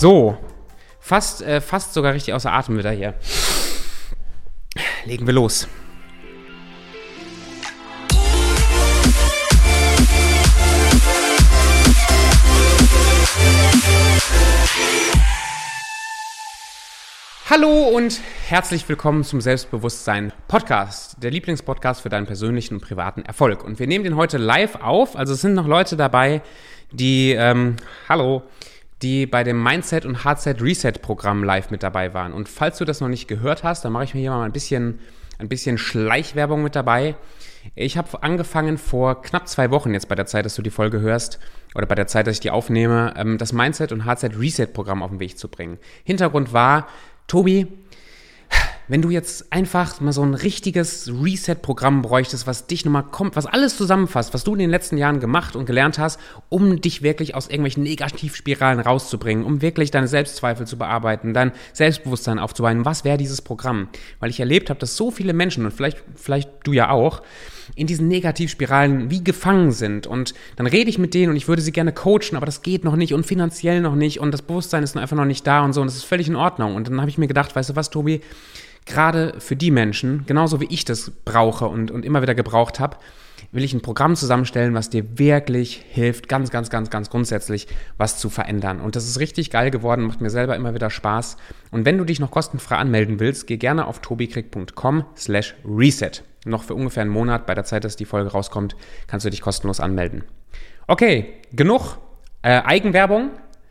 So, fast, äh, fast sogar richtig außer Atem wieder hier. Legen wir los. Hallo und herzlich willkommen zum Selbstbewusstsein Podcast, der Lieblingspodcast für deinen persönlichen und privaten Erfolg. Und wir nehmen den heute live auf. Also es sind noch Leute dabei, die, ähm, hallo, die bei dem Mindset und Hardset Reset Programm live mit dabei waren. Und falls du das noch nicht gehört hast, dann mache ich mir hier mal ein bisschen, ein bisschen Schleichwerbung mit dabei. Ich habe angefangen vor knapp zwei Wochen jetzt bei der Zeit, dass du die Folge hörst oder bei der Zeit, dass ich die aufnehme, ähm, das Mindset und Hardset Reset Programm auf den Weg zu bringen. Hintergrund war, Tobi, wenn du jetzt einfach mal so ein richtiges Reset-Programm bräuchtest, was dich nochmal kommt, was alles zusammenfasst, was du in den letzten Jahren gemacht und gelernt hast, um dich wirklich aus irgendwelchen Negativspiralen rauszubringen, um wirklich deine Selbstzweifel zu bearbeiten, dein Selbstbewusstsein aufzubauen, was wäre dieses Programm? Weil ich erlebt habe, dass so viele Menschen, und vielleicht, vielleicht du ja auch, in diesen Negativspiralen wie gefangen sind. Und dann rede ich mit denen und ich würde sie gerne coachen, aber das geht noch nicht und finanziell noch nicht und das Bewusstsein ist einfach noch nicht da und so und das ist völlig in Ordnung. Und dann habe ich mir gedacht, weißt du was, Tobi, gerade für die Menschen, genauso wie ich das brauche und, und immer wieder gebraucht habe, will ich ein Programm zusammenstellen, was dir wirklich hilft, ganz, ganz, ganz, ganz grundsätzlich was zu verändern. Und das ist richtig geil geworden, macht mir selber immer wieder Spaß. Und wenn du dich noch kostenfrei anmelden willst, geh gerne auf tobikrieg.com slash reset. Noch für ungefähr einen Monat, bei der Zeit, dass die Folge rauskommt, kannst du dich kostenlos anmelden. Okay, genug äh, Eigenwerbung.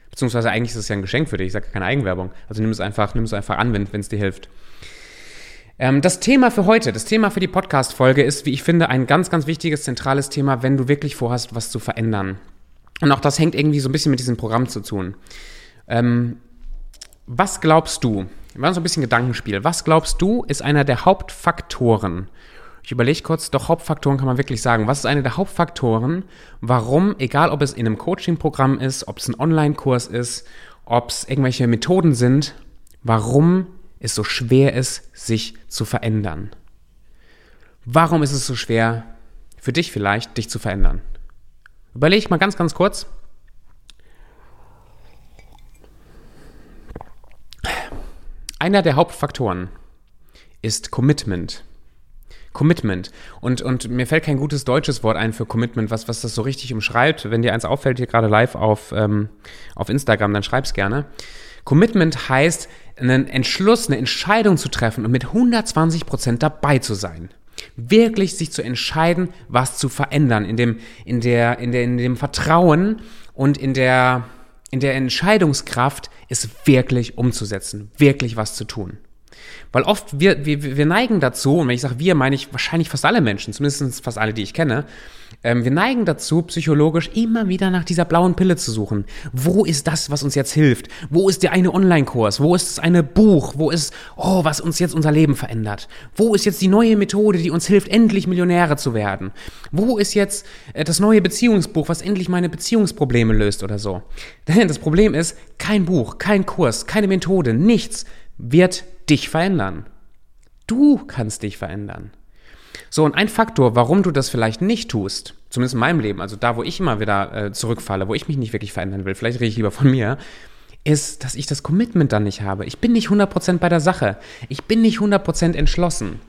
Beziehungsweise eigentlich ist es ja ein Geschenk für dich. Ich sage keine Eigenwerbung. Also nimm es einfach, nimm es einfach an, wenn es dir hilft. Ähm, das Thema für heute, das Thema für die Podcast-Folge ist, wie ich finde, ein ganz, ganz wichtiges, zentrales Thema, wenn du wirklich vorhast, was zu verändern. Und auch das hängt irgendwie so ein bisschen mit diesem Programm zu tun. Ähm, was glaubst du, wir machen so ein bisschen Gedankenspiel, was glaubst du, ist einer der Hauptfaktoren, ich überlege kurz, doch Hauptfaktoren kann man wirklich sagen. Was ist einer der Hauptfaktoren, warum, egal ob es in einem Coaching-Programm ist, ob es ein Online-Kurs ist, ob es irgendwelche Methoden sind, warum es so schwer ist, sich zu verändern. Warum ist es so schwer, für dich vielleicht, dich zu verändern? Überleg mal ganz, ganz kurz. Einer der Hauptfaktoren ist Commitment. Commitment. Und, und mir fällt kein gutes deutsches Wort ein für Commitment, was, was das so richtig umschreibt. Wenn dir eins auffällt, hier gerade live auf, ähm, auf Instagram, dann schreib's gerne. Commitment heißt, einen Entschluss, eine Entscheidung zu treffen und mit 120 Prozent dabei zu sein. Wirklich sich zu entscheiden, was zu verändern, in dem, in der, in der, in dem Vertrauen und in der, in der Entscheidungskraft, es wirklich umzusetzen, wirklich was zu tun. Weil oft, wir, wir, wir neigen dazu, und wenn ich sage wir, meine ich wahrscheinlich fast alle Menschen, zumindest fast alle, die ich kenne, ähm, wir neigen dazu, psychologisch immer wieder nach dieser blauen Pille zu suchen. Wo ist das, was uns jetzt hilft? Wo ist der eine Online-Kurs? Wo ist das eine Buch? Wo ist, oh, was uns jetzt unser Leben verändert? Wo ist jetzt die neue Methode, die uns hilft, endlich Millionäre zu werden? Wo ist jetzt äh, das neue Beziehungsbuch, was endlich meine Beziehungsprobleme löst oder so? Denn das Problem ist, kein Buch, kein Kurs, keine Methode, nichts wird dich verändern. Du kannst dich verändern. So, und ein Faktor, warum du das vielleicht nicht tust, zumindest in meinem Leben, also da, wo ich immer wieder äh, zurückfalle, wo ich mich nicht wirklich verändern will, vielleicht rede ich lieber von mir, ist, dass ich das Commitment dann nicht habe. Ich bin nicht 100% bei der Sache. Ich bin nicht 100% entschlossen.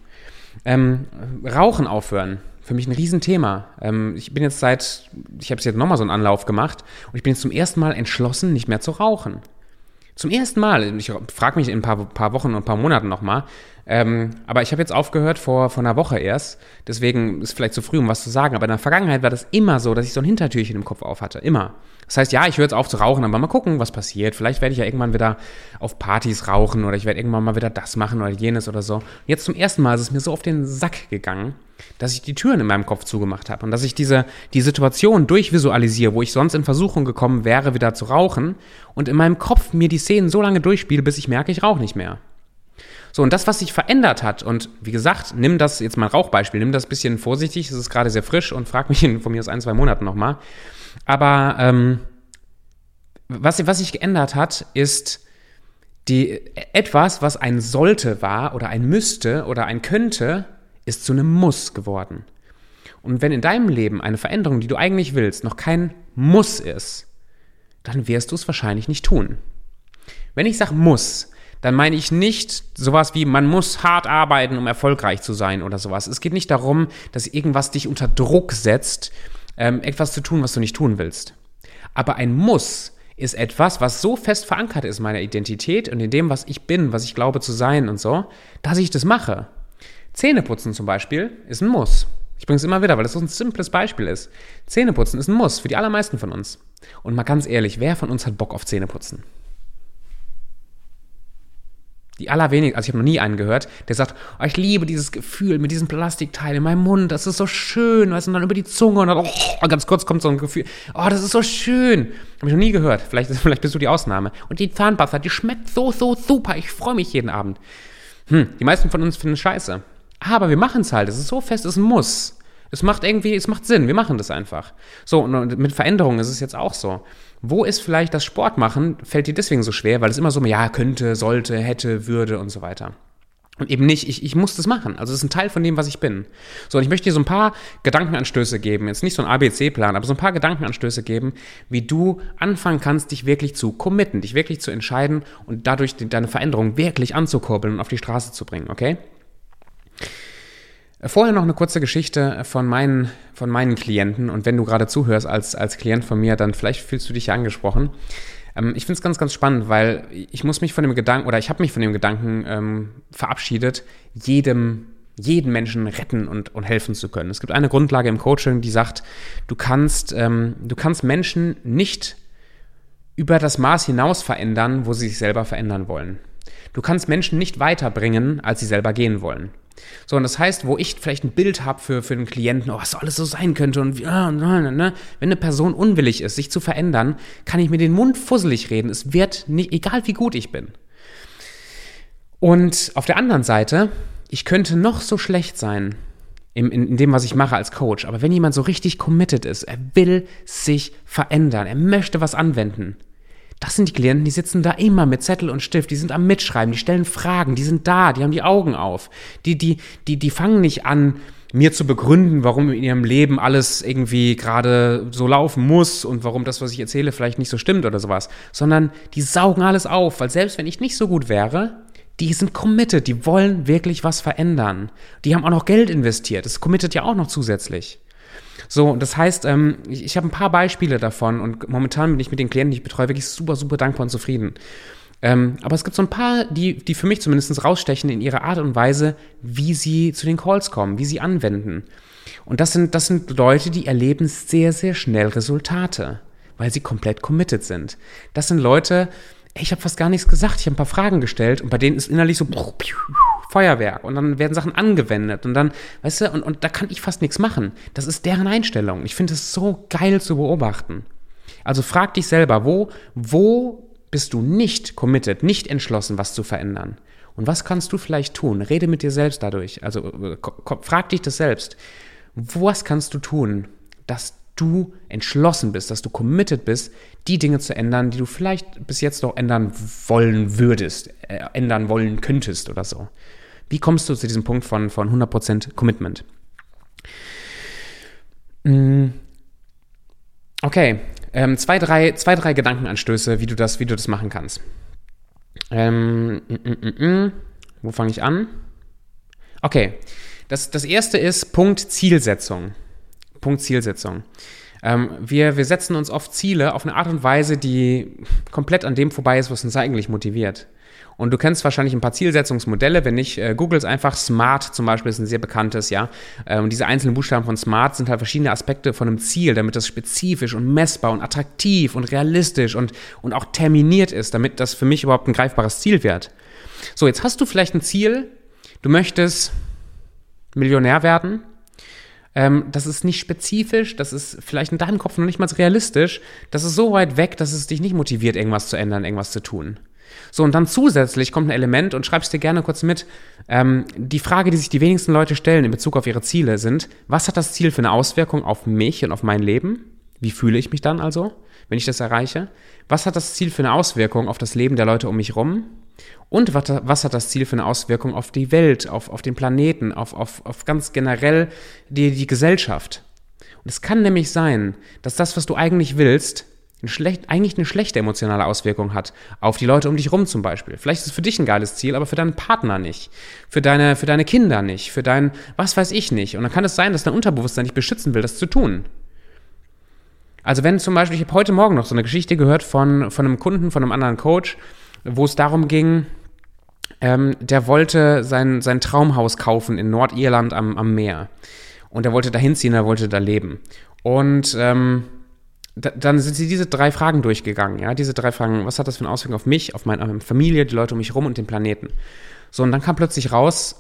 Ähm, Rauchen aufhören, für mich ein Riesenthema. Ähm, ich bin jetzt seit, ich habe jetzt nochmal so einen Anlauf gemacht und ich bin jetzt zum ersten Mal entschlossen, nicht mehr zu rauchen. Zum ersten Mal. Ich frage mich in ein paar, paar Wochen und ein paar Monaten nochmal. Ähm, aber ich habe jetzt aufgehört vor, vor einer Woche erst. Deswegen ist vielleicht zu früh, um was zu sagen. Aber in der Vergangenheit war das immer so, dass ich so ein Hintertürchen im Kopf auf hatte. Immer. Das heißt, ja, ich höre jetzt auf zu rauchen, aber mal gucken, was passiert. Vielleicht werde ich ja irgendwann wieder auf Partys rauchen oder ich werde irgendwann mal wieder das machen oder jenes oder so. Jetzt zum ersten Mal ist es mir so auf den Sack gegangen, dass ich die Türen in meinem Kopf zugemacht habe und dass ich diese die Situation durchvisualisiere, wo ich sonst in Versuchung gekommen wäre, wieder zu rauchen und in meinem Kopf mir die Szenen so lange durchspiele, bis ich merke, ich rauche nicht mehr. So, und das, was sich verändert hat, und wie gesagt, nimm das jetzt mal Rauchbeispiel, nimm das ein bisschen vorsichtig, es ist gerade sehr frisch und frag mich von mir aus ein, zwei Monaten nochmal. Aber ähm, was, was sich geändert hat, ist die, etwas, was ein sollte war oder ein müsste oder ein könnte, ist zu einem Muss geworden. Und wenn in deinem Leben eine Veränderung, die du eigentlich willst, noch kein Muss ist, dann wirst du es wahrscheinlich nicht tun. Wenn ich sage muss, dann meine ich nicht sowas wie, man muss hart arbeiten, um erfolgreich zu sein oder sowas. Es geht nicht darum, dass irgendwas dich unter Druck setzt, ähm, etwas zu tun, was du nicht tun willst. Aber ein Muss ist etwas, was so fest verankert ist in meiner Identität und in dem, was ich bin, was ich glaube zu sein und so, dass ich das mache. Zähneputzen zum Beispiel ist ein Muss. Ich bringe es immer wieder, weil es so ein simples Beispiel ist. Zähneputzen ist ein Muss für die allermeisten von uns. Und mal ganz ehrlich, wer von uns hat Bock auf Zähneputzen? Die allerwenigsten, also ich habe noch nie einen gehört, der sagt, oh, ich liebe dieses Gefühl mit diesem Plastikteil in meinem Mund, das ist so schön, weißt du, und dann über die Zunge und dann, oh, ganz kurz kommt so ein Gefühl, oh, das ist so schön. Habe ich noch nie gehört, vielleicht, vielleicht bist du die Ausnahme. Und die Zahnpasta, die schmeckt so, so super, ich freue mich jeden Abend. Hm, die meisten von uns finden es scheiße. Aber wir machen es halt, es ist so fest, es muss. Es macht irgendwie, es macht Sinn, wir machen das einfach. So, und mit Veränderungen ist es jetzt auch so. Wo ist vielleicht das Sport machen, fällt dir deswegen so schwer, weil es immer so, ja, könnte, sollte, hätte, würde und so weiter. Und eben nicht, ich, ich muss das machen. Also es ist ein Teil von dem, was ich bin. So, und ich möchte dir so ein paar Gedankenanstöße geben. Jetzt nicht so ein ABC-Plan, aber so ein paar Gedankenanstöße geben, wie du anfangen kannst, dich wirklich zu committen, dich wirklich zu entscheiden und dadurch deine Veränderung wirklich anzukurbeln und auf die Straße zu bringen, okay? Vorher noch eine kurze Geschichte von meinen, von meinen Klienten. Und wenn du gerade zuhörst als, als Klient von mir, dann vielleicht fühlst du dich ja angesprochen. Ähm, ich finde es ganz, ganz spannend, weil ich muss mich von dem Gedanken, oder ich habe mich von dem Gedanken ähm, verabschiedet, jedem, jeden Menschen retten und, und helfen zu können. Es gibt eine Grundlage im Coaching, die sagt, du kannst, ähm, du kannst Menschen nicht über das Maß hinaus verändern, wo sie sich selber verändern wollen. Du kannst Menschen nicht weiterbringen, als sie selber gehen wollen. So, und das heißt, wo ich vielleicht ein Bild habe für, für den Klienten, oh, was alles so sein könnte und ja, ne, ne, wenn eine Person unwillig ist, sich zu verändern, kann ich mir den Mund fusselig reden. Es wird nicht, egal wie gut ich bin. Und auf der anderen Seite, ich könnte noch so schlecht sein in, in, in, dem, was ich mache als Coach, aber wenn jemand so richtig committed ist, er will sich verändern, er möchte was anwenden, das sind die Klienten, die sitzen da immer mit Zettel und Stift, die sind am Mitschreiben, die stellen Fragen, die sind da, die haben die Augen auf. Die, die, die, die fangen nicht an, mir zu begründen, warum in ihrem Leben alles irgendwie gerade so laufen muss und warum das, was ich erzähle, vielleicht nicht so stimmt oder sowas, sondern die saugen alles auf, weil selbst wenn ich nicht so gut wäre, die sind committed, die wollen wirklich was verändern. Die haben auch noch Geld investiert, das committet ja auch noch zusätzlich. So, das heißt, ähm, ich, ich habe ein paar Beispiele davon und momentan bin ich mit den Klienten, die ich betreue, wirklich super, super dankbar und zufrieden. Ähm, aber es gibt so ein paar, die, die für mich zumindest rausstechen in ihrer Art und Weise, wie sie zu den Calls kommen, wie sie anwenden. Und das sind, das sind Leute, die erleben sehr, sehr schnell Resultate, weil sie komplett committed sind. Das sind Leute, ich habe fast gar nichts gesagt, ich habe ein paar Fragen gestellt und bei denen ist innerlich so Feuerwerk und dann werden Sachen angewendet und dann, weißt du, und, und da kann ich fast nichts machen. Das ist deren Einstellung. Ich finde es so geil zu beobachten. Also frag dich selber, wo, wo bist du nicht committed, nicht entschlossen, was zu verändern? Und was kannst du vielleicht tun? Rede mit dir selbst dadurch. Also äh, frag dich das selbst. Was kannst du tun, dass du entschlossen bist, dass du committed bist, die Dinge zu ändern, die du vielleicht bis jetzt noch ändern wollen würdest, äh, ändern wollen könntest oder so. Wie kommst du zu diesem Punkt von, von 100% Commitment? Mm. Okay, ähm, zwei, drei, zwei, drei Gedankenanstöße, wie du das, wie du das machen kannst. Ähm, mm, mm, mm. wo fange ich an? Okay, das, das erste ist Punkt Zielsetzung. Punkt Zielsetzung. Ähm, wir, wir setzen uns oft Ziele auf eine Art und Weise, die komplett an dem vorbei ist, was uns eigentlich motiviert. Und du kennst wahrscheinlich ein paar Zielsetzungsmodelle. Wenn nicht, äh, googles einfach SMART zum Beispiel, ist ein sehr bekanntes, ja. Ähm, und diese einzelnen Buchstaben von SMART sind halt verschiedene Aspekte von einem Ziel, damit das spezifisch und messbar und attraktiv und realistisch und, und auch terminiert ist, damit das für mich überhaupt ein greifbares Ziel wird. So, jetzt hast du vielleicht ein Ziel, du möchtest Millionär werden ähm, das ist nicht spezifisch, das ist vielleicht in deinem Kopf noch nicht mal realistisch, das ist so weit weg, dass es dich nicht motiviert, irgendwas zu ändern, irgendwas zu tun. So, und dann zusätzlich kommt ein Element und schreibst dir gerne kurz mit. Ähm, die Frage, die sich die wenigsten Leute stellen in Bezug auf ihre Ziele, sind: Was hat das Ziel für eine Auswirkung auf mich und auf mein Leben? Wie fühle ich mich dann also, wenn ich das erreiche? Was hat das Ziel für eine Auswirkung auf das Leben der Leute um mich herum? Und was, was, hat das Ziel für eine Auswirkung auf die Welt, auf, auf den Planeten, auf, auf, auf ganz generell die, die Gesellschaft? Und es kann nämlich sein, dass das, was du eigentlich willst, eine schlecht, eigentlich eine schlechte emotionale Auswirkung hat auf die Leute um dich rum zum Beispiel. Vielleicht ist es für dich ein geiles Ziel, aber für deinen Partner nicht, für deine, für deine Kinder nicht, für dein, was weiß ich nicht. Und dann kann es sein, dass dein Unterbewusstsein dich beschützen will, das zu tun. Also wenn zum Beispiel, ich habe heute Morgen noch so eine Geschichte gehört von, von einem Kunden, von einem anderen Coach, wo es darum ging, ähm, der wollte sein, sein Traumhaus kaufen in Nordirland am, am Meer. Und er wollte da hinziehen, er wollte da leben. Und ähm, dann sind sie diese drei Fragen durchgegangen, ja, diese drei Fragen, was hat das für eine Auswirkung auf mich, auf meine Familie, die Leute um mich herum und den Planeten. So, und dann kam plötzlich raus,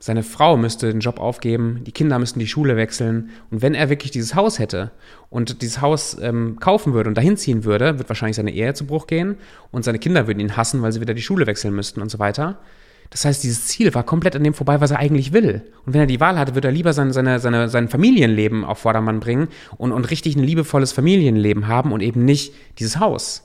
seine Frau müsste den Job aufgeben, die Kinder müssten die Schule wechseln. Und wenn er wirklich dieses Haus hätte und dieses Haus ähm, kaufen würde und dahin ziehen würde, wird wahrscheinlich seine Ehe zu Bruch gehen und seine Kinder würden ihn hassen, weil sie wieder die Schule wechseln müssten und so weiter. Das heißt, dieses Ziel war komplett an dem vorbei, was er eigentlich will. Und wenn er die Wahl hatte, würde er lieber sein, seine, seine, sein Familienleben auf Vordermann bringen und, und richtig ein liebevolles Familienleben haben und eben nicht dieses Haus.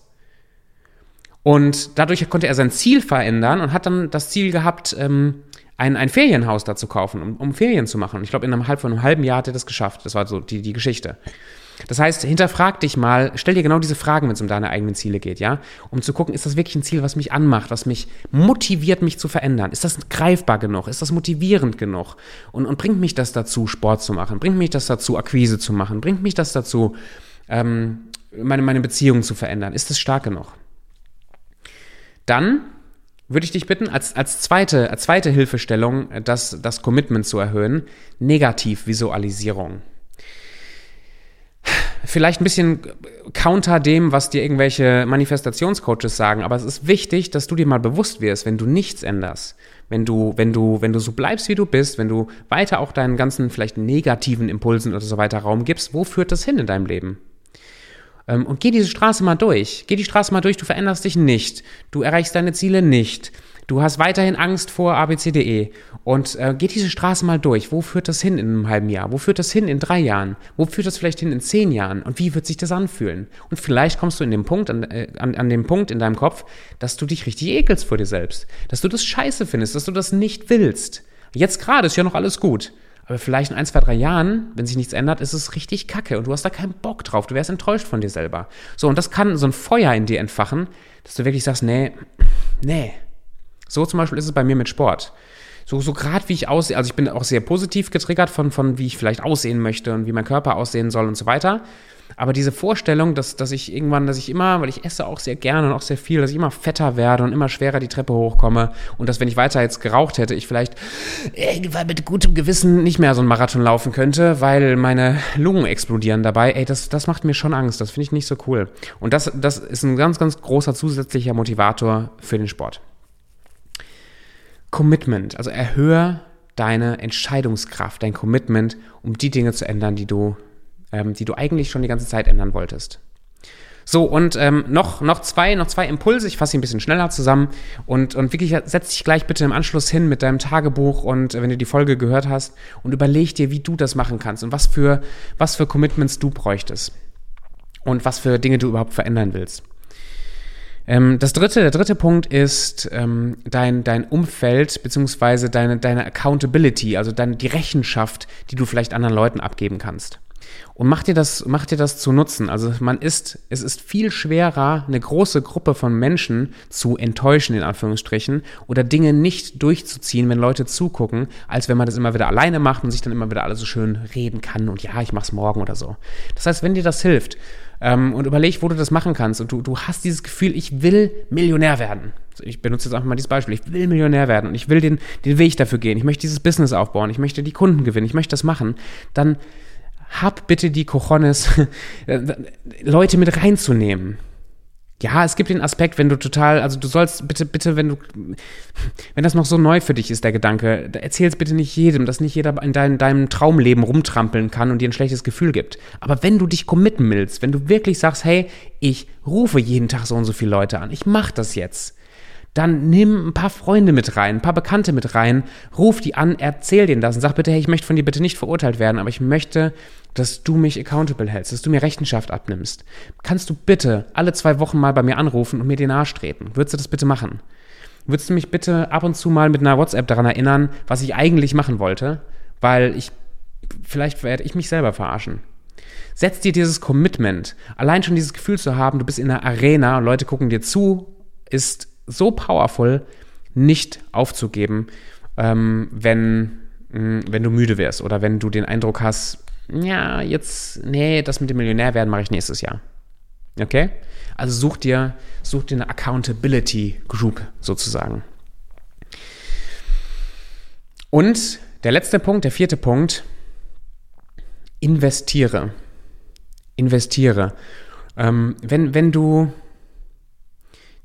Und dadurch konnte er sein Ziel verändern und hat dann das Ziel gehabt, ähm, ein, ein Ferienhaus da zu kaufen, um, um Ferien zu machen. Und ich glaube, innerhalb von einem halben Jahr hat er das geschafft. Das war so die, die Geschichte. Das heißt, hinterfrag dich mal, stell dir genau diese Fragen, wenn es um deine eigenen Ziele geht, ja? Um zu gucken, ist das wirklich ein Ziel, was mich anmacht, was mich motiviert, mich zu verändern? Ist das greifbar genug? Ist das motivierend genug? Und, und bringt mich das dazu, Sport zu machen? Bringt mich das dazu, Akquise zu machen? Bringt mich das dazu, ähm, meine, meine Beziehungen zu verändern? Ist das stark genug? Dann würde ich dich bitten, als, als, zweite, als zweite Hilfestellung das, das Commitment zu erhöhen, Negativvisualisierung vielleicht ein bisschen counter dem, was dir irgendwelche Manifestationscoaches sagen, aber es ist wichtig, dass du dir mal bewusst wirst, wenn du nichts änderst, wenn du, wenn du, wenn du so bleibst, wie du bist, wenn du weiter auch deinen ganzen vielleicht negativen Impulsen oder so weiter Raum gibst, wo führt das hin in deinem Leben? Ähm, und geh diese Straße mal durch. Geh die Straße mal durch, du veränderst dich nicht. Du erreichst deine Ziele nicht. Du hast weiterhin Angst vor ABCDE und äh, geh diese Straße mal durch. Wo führt das hin in einem halben Jahr? Wo führt das hin in drei Jahren? Wo führt das vielleicht hin in zehn Jahren? Und wie wird sich das anfühlen? Und vielleicht kommst du in dem Punkt, an, äh, an, an dem Punkt in deinem Kopf, dass du dich richtig ekelst vor dir selbst, dass du das scheiße findest, dass du das nicht willst. Jetzt gerade ist ja noch alles gut. Aber vielleicht in ein, zwei, drei Jahren, wenn sich nichts ändert, ist es richtig kacke und du hast da keinen Bock drauf. Du wärst enttäuscht von dir selber. So, und das kann so ein Feuer in dir entfachen, dass du wirklich sagst, nee, nee, so zum Beispiel ist es bei mir mit Sport. So, so gerade wie ich aussehe, also ich bin auch sehr positiv getriggert von, von wie ich vielleicht aussehen möchte und wie mein Körper aussehen soll und so weiter. Aber diese Vorstellung, dass, dass ich irgendwann, dass ich immer, weil ich esse auch sehr gerne und auch sehr viel, dass ich immer fetter werde und immer schwerer die Treppe hochkomme und dass, wenn ich weiter jetzt geraucht hätte, ich vielleicht irgendwann mit gutem Gewissen nicht mehr so einen Marathon laufen könnte, weil meine Lungen explodieren dabei. Ey, das, das macht mir schon Angst. Das finde ich nicht so cool. Und das, das ist ein ganz, ganz großer zusätzlicher Motivator für den Sport. Commitment, also erhöhe deine Entscheidungskraft, dein Commitment, um die Dinge zu ändern, die du, ähm, die du eigentlich schon die ganze Zeit ändern wolltest. So, und ähm, noch, noch, zwei, noch zwei Impulse, ich fasse sie ein bisschen schneller zusammen. Und, und wirklich setz dich gleich bitte im Anschluss hin mit deinem Tagebuch und äh, wenn du die Folge gehört hast. Und überleg dir, wie du das machen kannst und was für, was für Commitments du bräuchtest. Und was für Dinge du überhaupt verändern willst. Ähm, das dritte, der dritte Punkt ist ähm, dein, dein Umfeld beziehungsweise deine, deine Accountability, also deine, die Rechenschaft, die du vielleicht anderen Leuten abgeben kannst. Und mach dir das, mach dir das zu nutzen. Also man ist, es ist viel schwerer, eine große Gruppe von Menschen zu enttäuschen, in Anführungsstrichen, oder Dinge nicht durchzuziehen, wenn Leute zugucken, als wenn man das immer wieder alleine macht und sich dann immer wieder alles so schön reden kann und ja, ich mach's morgen oder so. Das heißt, wenn dir das hilft, ähm, und überleg, wo du das machen kannst. Und du, du hast dieses Gefühl, ich will Millionär werden. Ich benutze jetzt einfach mal dieses Beispiel. Ich will Millionär werden und ich will den, den Weg dafür gehen. Ich möchte dieses Business aufbauen. Ich möchte die Kunden gewinnen. Ich möchte das machen. Dann hab bitte die Cojones, Leute mit reinzunehmen. Ja, es gibt den Aspekt, wenn du total, also du sollst bitte, bitte, wenn du, wenn das noch so neu für dich ist, der Gedanke, erzähl es bitte nicht jedem, dass nicht jeder in dein, deinem Traumleben rumtrampeln kann und dir ein schlechtes Gefühl gibt. Aber wenn du dich committen willst, wenn du wirklich sagst, hey, ich rufe jeden Tag so und so viele Leute an, ich mach das jetzt, dann nimm ein paar Freunde mit rein, ein paar Bekannte mit rein, ruf die an, erzähl denen das und sag bitte, hey, ich möchte von dir bitte nicht verurteilt werden, aber ich möchte, dass du mich accountable hältst, dass du mir Rechenschaft abnimmst. Kannst du bitte alle zwei Wochen mal bei mir anrufen und mir den Arsch treten? Würdest du das bitte machen? Würdest du mich bitte ab und zu mal mit einer WhatsApp daran erinnern, was ich eigentlich machen wollte? Weil ich, vielleicht werde ich mich selber verarschen. Setz dir dieses Commitment, allein schon dieses Gefühl zu haben, du bist in einer Arena und Leute gucken dir zu, ist so powerful, nicht aufzugeben, ähm, wenn, mh, mm, wenn du müde wärst oder wenn du den Eindruck hast, ja, jetzt, nee, das mit dem Millionär werden mache ich nächstes Jahr. Okay? Also such dir, such dir eine Accountability Group sozusagen. Und der letzte Punkt, der vierte Punkt, investiere. Investiere. Ähm, wenn, wenn du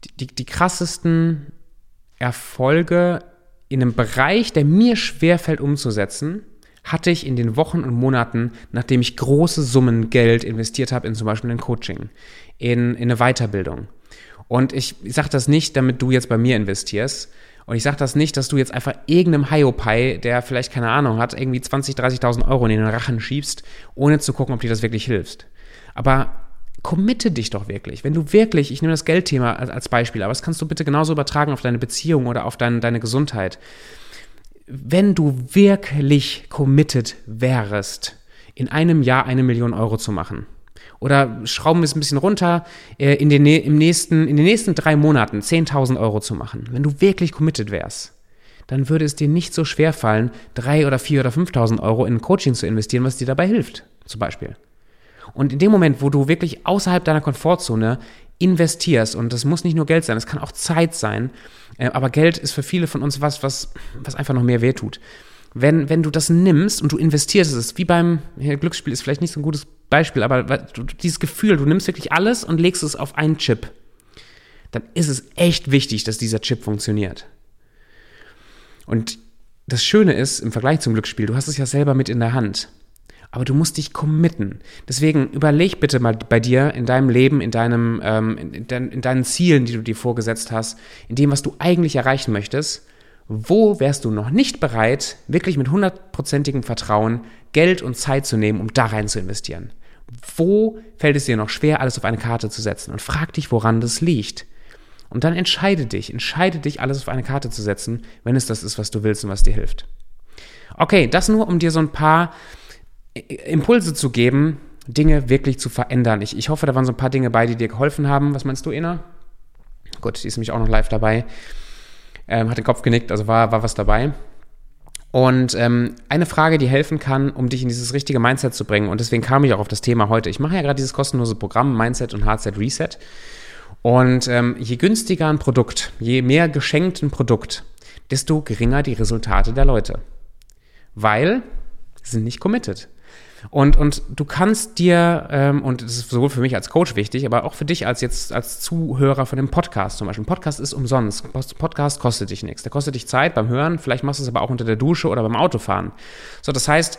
die, die krassesten Erfolge in einem Bereich, der mir schwerfällt umzusetzen, hatte ich in den Wochen und Monaten, nachdem ich große Summen Geld investiert habe in zum Beispiel ein Coaching, in, in eine Weiterbildung. Und ich, sage das nicht, damit du jetzt bei mir investierst. Und ich sage das nicht, dass du jetzt einfach irgendeinem Hiopai, der vielleicht keine Ahnung hat, irgendwie 20, 30.000 Euro in den Rachen schiebst, ohne zu gucken, ob dir das wirklich hilft. Aber committe dich doch wirklich. Wenn du wirklich, ich nehme das Geldthema als Beispiel, aber das kannst du bitte genauso übertragen auf deine Beziehung oder auf dein, deine Gesundheit wenn du wirklich committed wärst, in einem Jahr eine Million Euro zu machen, oder schrauben wir es ein bisschen runter, äh, in, den, im nächsten, in den nächsten drei Monaten 10.000 Euro zu machen, wenn du wirklich committed wärst, dann würde es dir nicht so schwer fallen, drei oder vier oder 5.000 Euro in Coaching zu investieren, was dir dabei hilft, zum Beispiel. Und in dem Moment, wo du wirklich außerhalb deiner Komfortzone investierst, und das muss nicht nur Geld sein, es kann auch Zeit sein, äh, aber Geld ist für viele von uns was, was, was einfach noch mehr wehtut. Wenn, wenn du das nimmst und du investierst es, wie beim Glücksspiel ist vielleicht nicht so ein gutes Beispiel, aber dieses Gefühl, du nimmst wirklich alles und legst es auf einen Chip, dann ist es echt wichtig, dass dieser Chip funktioniert. Und das Schöne ist, im Vergleich zum Glücksspiel, du hast es ja selber mit in der Hand aber du musst dich committen. Deswegen überleg bitte mal bei dir in deinem Leben, in, deinem, ähm, in, de in deinen Zielen, die du dir vorgesetzt hast, in dem, was du eigentlich erreichen möchtest, wo wärst du noch nicht bereit, wirklich mit hundertprozentigem Vertrauen Geld und Zeit zu nehmen, um da rein zu investieren? Wo fällt es dir noch schwer, alles auf eine Karte zu setzen? Und frag dich, woran das liegt. Und dann entscheide dich, entscheide dich, alles auf eine Karte zu setzen, wenn es das ist, was du willst und was dir hilft. Okay, das nur, um dir so ein paar Impulse zu geben, Dinge wirklich zu verändern. Ich, ich hoffe, da waren so ein paar Dinge bei, die dir geholfen haben. Was meinst du, Ina? Gut, die ist nämlich auch noch live dabei. Ähm, hat den Kopf genickt, also war, war was dabei. Und ähm, eine Frage, die helfen kann, um dich in dieses richtige Mindset zu bringen, und deswegen kam ich auch auf das Thema heute. Ich mache ja gerade dieses kostenlose Programm Mindset und Hardset Reset. Und ähm, je günstiger ein Produkt, je mehr geschenkt ein Produkt, desto geringer die Resultate der Leute. Weil sie sind nicht committed. Und, und du kannst dir, ähm, und das ist sowohl für mich als Coach wichtig, aber auch für dich als jetzt als Zuhörer von dem Podcast zum Beispiel. Ein Podcast ist umsonst. Podcast kostet dich nichts. Der kostet dich Zeit beim Hören, vielleicht machst du es aber auch unter der Dusche oder beim Autofahren. So, das heißt,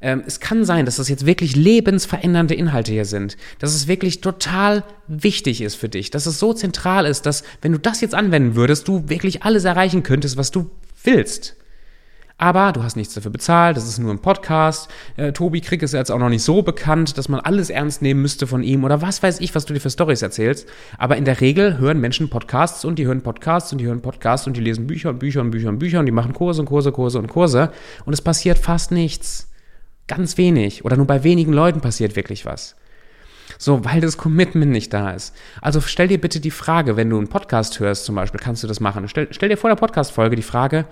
ähm, es kann sein, dass das jetzt wirklich lebensverändernde Inhalte hier sind. Dass es wirklich total wichtig ist für dich. Dass es so zentral ist, dass, wenn du das jetzt anwenden würdest, du wirklich alles erreichen könntest, was du willst aber du hast nichts dafür bezahlt, das ist nur ein Podcast. Äh, Tobi Krieg ist jetzt auch noch nicht so bekannt, dass man alles ernst nehmen müsste von ihm oder was weiß ich, was du dir für Stories erzählst. Aber in der Regel hören Menschen Podcasts und die hören Podcasts und die hören Podcasts und die lesen Bücher und Bücher und Bücher und Bücher und die machen Kurse und Kurse, Kurse und Kurse und es passiert fast nichts. Ganz wenig oder nur bei wenigen Leuten passiert wirklich was. So, weil das Commitment nicht da ist. Also stell dir bitte die Frage, wenn du einen Podcast hörst zum Beispiel, kannst du das machen. Stell, stell dir vor der Podcast-Folge die Frage,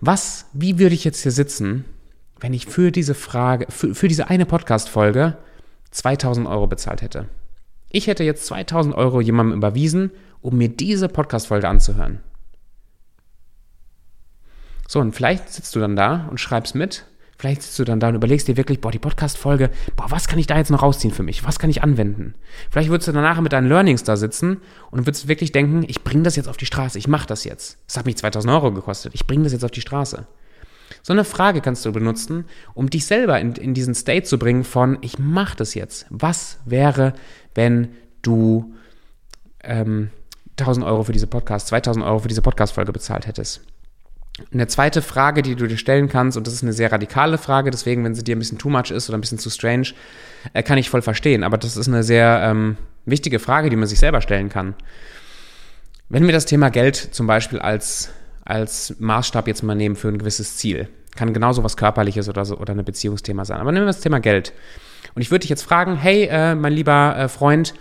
was, wie würde ich jetzt hier sitzen, wenn ich für diese Frage, für, für diese eine Podcast-Folge 2000 Euro bezahlt hätte? Ich hätte jetzt 2000 Euro jemandem überwiesen, um mir diese Podcast-Folge anzuhören. So, und vielleicht sitzt du dann da und schreibst mit Vielleicht sitzt du dann da und überlegst dir wirklich, boah, die Podcast-Folge, boah, was kann ich da jetzt noch rausziehen für mich? Was kann ich anwenden? Vielleicht würdest du danach mit deinen Learnings da sitzen und würdest wirklich denken, ich bringe das jetzt auf die Straße, ich mache das jetzt. Das hat mich 2000 Euro gekostet, ich bringe das jetzt auf die Straße. So eine Frage kannst du benutzen, um dich selber in, in diesen State zu bringen von, ich mache das jetzt. Was wäre, wenn du ähm, 1000 Euro für diese Podcast, 2000 Euro für diese Podcast-Folge bezahlt hättest? Eine zweite Frage, die du dir stellen kannst, und das ist eine sehr radikale Frage, deswegen, wenn sie dir ein bisschen too much ist oder ein bisschen zu strange, äh, kann ich voll verstehen. Aber das ist eine sehr ähm, wichtige Frage, die man sich selber stellen kann. Wenn wir das Thema Geld zum Beispiel als, als Maßstab jetzt mal nehmen für ein gewisses Ziel, kann genauso was Körperliches oder, so, oder ein Beziehungsthema sein. Aber nehmen wir das Thema Geld. Und ich würde dich jetzt fragen, hey, äh, mein lieber äh, Freund,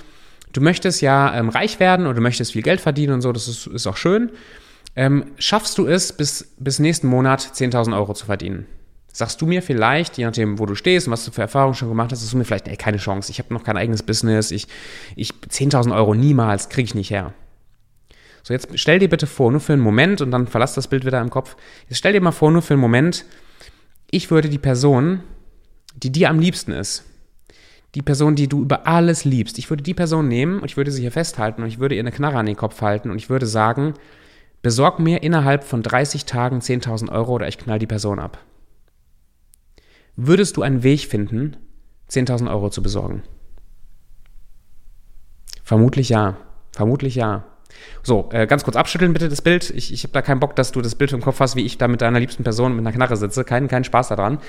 du möchtest ja ähm, reich werden oder du möchtest viel Geld verdienen und so, das ist, ist auch schön. Ähm, schaffst du es, bis, bis nächsten Monat 10.000 Euro zu verdienen? Sagst du mir vielleicht, je nachdem, wo du stehst und was du für Erfahrungen schon gemacht hast, sagst du mir vielleicht, ey, keine Chance, ich habe noch kein eigenes Business, ich, ich 10.000 Euro niemals, kriege ich nicht her. So, jetzt stell dir bitte vor, nur für einen Moment, und dann verlass das Bild wieder im Kopf, jetzt stell dir mal vor, nur für einen Moment, ich würde die Person, die dir am liebsten ist, die Person, die du über alles liebst, ich würde die Person nehmen und ich würde sie hier festhalten und ich würde ihr eine Knarre an den Kopf halten und ich würde sagen, besorg mir innerhalb von 30 Tagen 10.000 Euro oder ich knall die Person ab. Würdest du einen Weg finden, 10.000 Euro zu besorgen? Vermutlich ja. Vermutlich ja. So, äh, ganz kurz abschütteln bitte das Bild. Ich, ich habe da keinen Bock, dass du das Bild im Kopf hast, wie ich da mit deiner liebsten Person mit einer Knarre sitze. Keinen kein Spaß daran.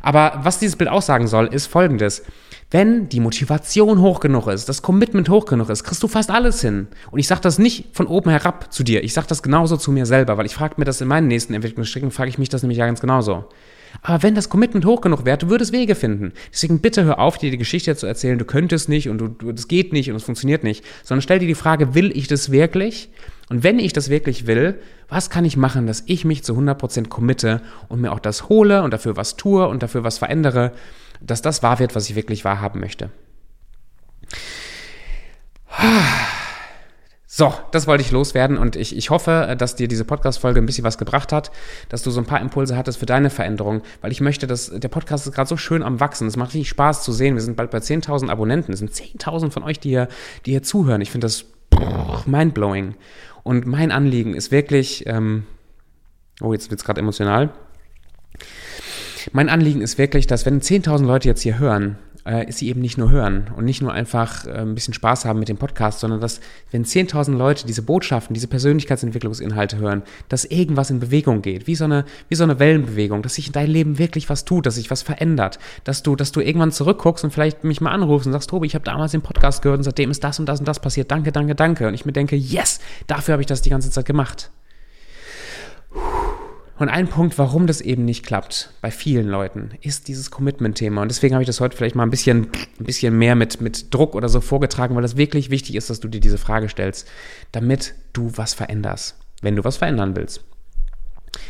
Aber was dieses Bild aussagen soll, ist folgendes. Wenn die Motivation hoch genug ist, das Commitment hoch genug ist, kriegst du fast alles hin. Und ich sage das nicht von oben herab zu dir. Ich sage das genauso zu mir selber, weil ich frage mir das in meinen nächsten Entwicklungsschritten, frage ich mich das nämlich ja ganz genauso. Aber wenn das Commitment hoch genug wäre, du würdest Wege finden. Deswegen bitte hör auf, dir die Geschichte zu erzählen, du könntest nicht und das geht nicht und es funktioniert nicht, sondern stell dir die Frage, will ich das wirklich? Und wenn ich das wirklich will, was kann ich machen, dass ich mich zu 100% committe und mir auch das hole und dafür was tue und dafür was verändere, dass das wahr wird, was ich wirklich wahrhaben möchte. So, das wollte ich loswerden und ich, ich hoffe, dass dir diese Podcast-Folge ein bisschen was gebracht hat, dass du so ein paar Impulse hattest für deine Veränderung, weil ich möchte, dass der Podcast ist gerade so schön am Wachsen. Es macht richtig Spaß zu sehen. Wir sind bald bei 10.000 Abonnenten. Es sind 10.000 von euch, die hier, die hier zuhören. Ich finde das mindblowing. Und mein Anliegen ist wirklich, ähm, oh, jetzt wird es gerade emotional. Mein Anliegen ist wirklich, dass wenn 10.000 Leute jetzt hier hören, äh, sie eben nicht nur hören und nicht nur einfach äh, ein bisschen Spaß haben mit dem Podcast, sondern dass, wenn 10.000 Leute diese Botschaften, diese Persönlichkeitsentwicklungsinhalte hören, dass irgendwas in Bewegung geht, wie so eine, wie so eine Wellenbewegung, dass sich in deinem Leben wirklich was tut, dass sich was verändert, dass du, dass du irgendwann zurückguckst und vielleicht mich mal anrufst und sagst, Tobi, ich habe damals den Podcast gehört und seitdem ist das und das und das passiert, danke, danke, danke. Und ich mir denke, yes, dafür habe ich das die ganze Zeit gemacht. Und ein Punkt, warum das eben nicht klappt bei vielen Leuten, ist dieses Commitment-Thema. Und deswegen habe ich das heute vielleicht mal ein bisschen, ein bisschen mehr mit, mit Druck oder so vorgetragen, weil das wirklich wichtig ist, dass du dir diese Frage stellst, damit du was veränderst, wenn du was verändern willst.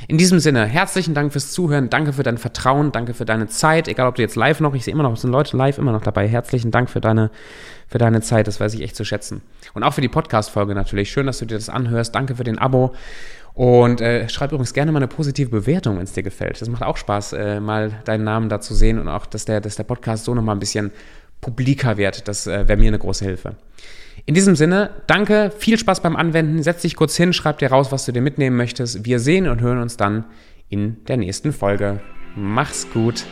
In diesem Sinne, herzlichen Dank fürs Zuhören, danke für dein Vertrauen, danke für deine Zeit, egal ob du jetzt live noch, ich sehe immer noch, es sind Leute live immer noch dabei. Herzlichen Dank für deine, für deine Zeit, das weiß ich echt zu schätzen. Und auch für die Podcast-Folge natürlich. Schön, dass du dir das anhörst. Danke für den Abo. Und äh, schreib übrigens gerne mal eine positive Bewertung, wenn es dir gefällt. Das macht auch Spaß, äh, mal deinen Namen da zu sehen und auch, dass der, dass der Podcast so nochmal ein bisschen publiker wird. Das äh, wäre mir eine große Hilfe. In diesem Sinne, danke, viel Spaß beim Anwenden. Setz dich kurz hin, schreib dir raus, was du dir mitnehmen möchtest. Wir sehen und hören uns dann in der nächsten Folge. Mach's gut.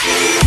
Thank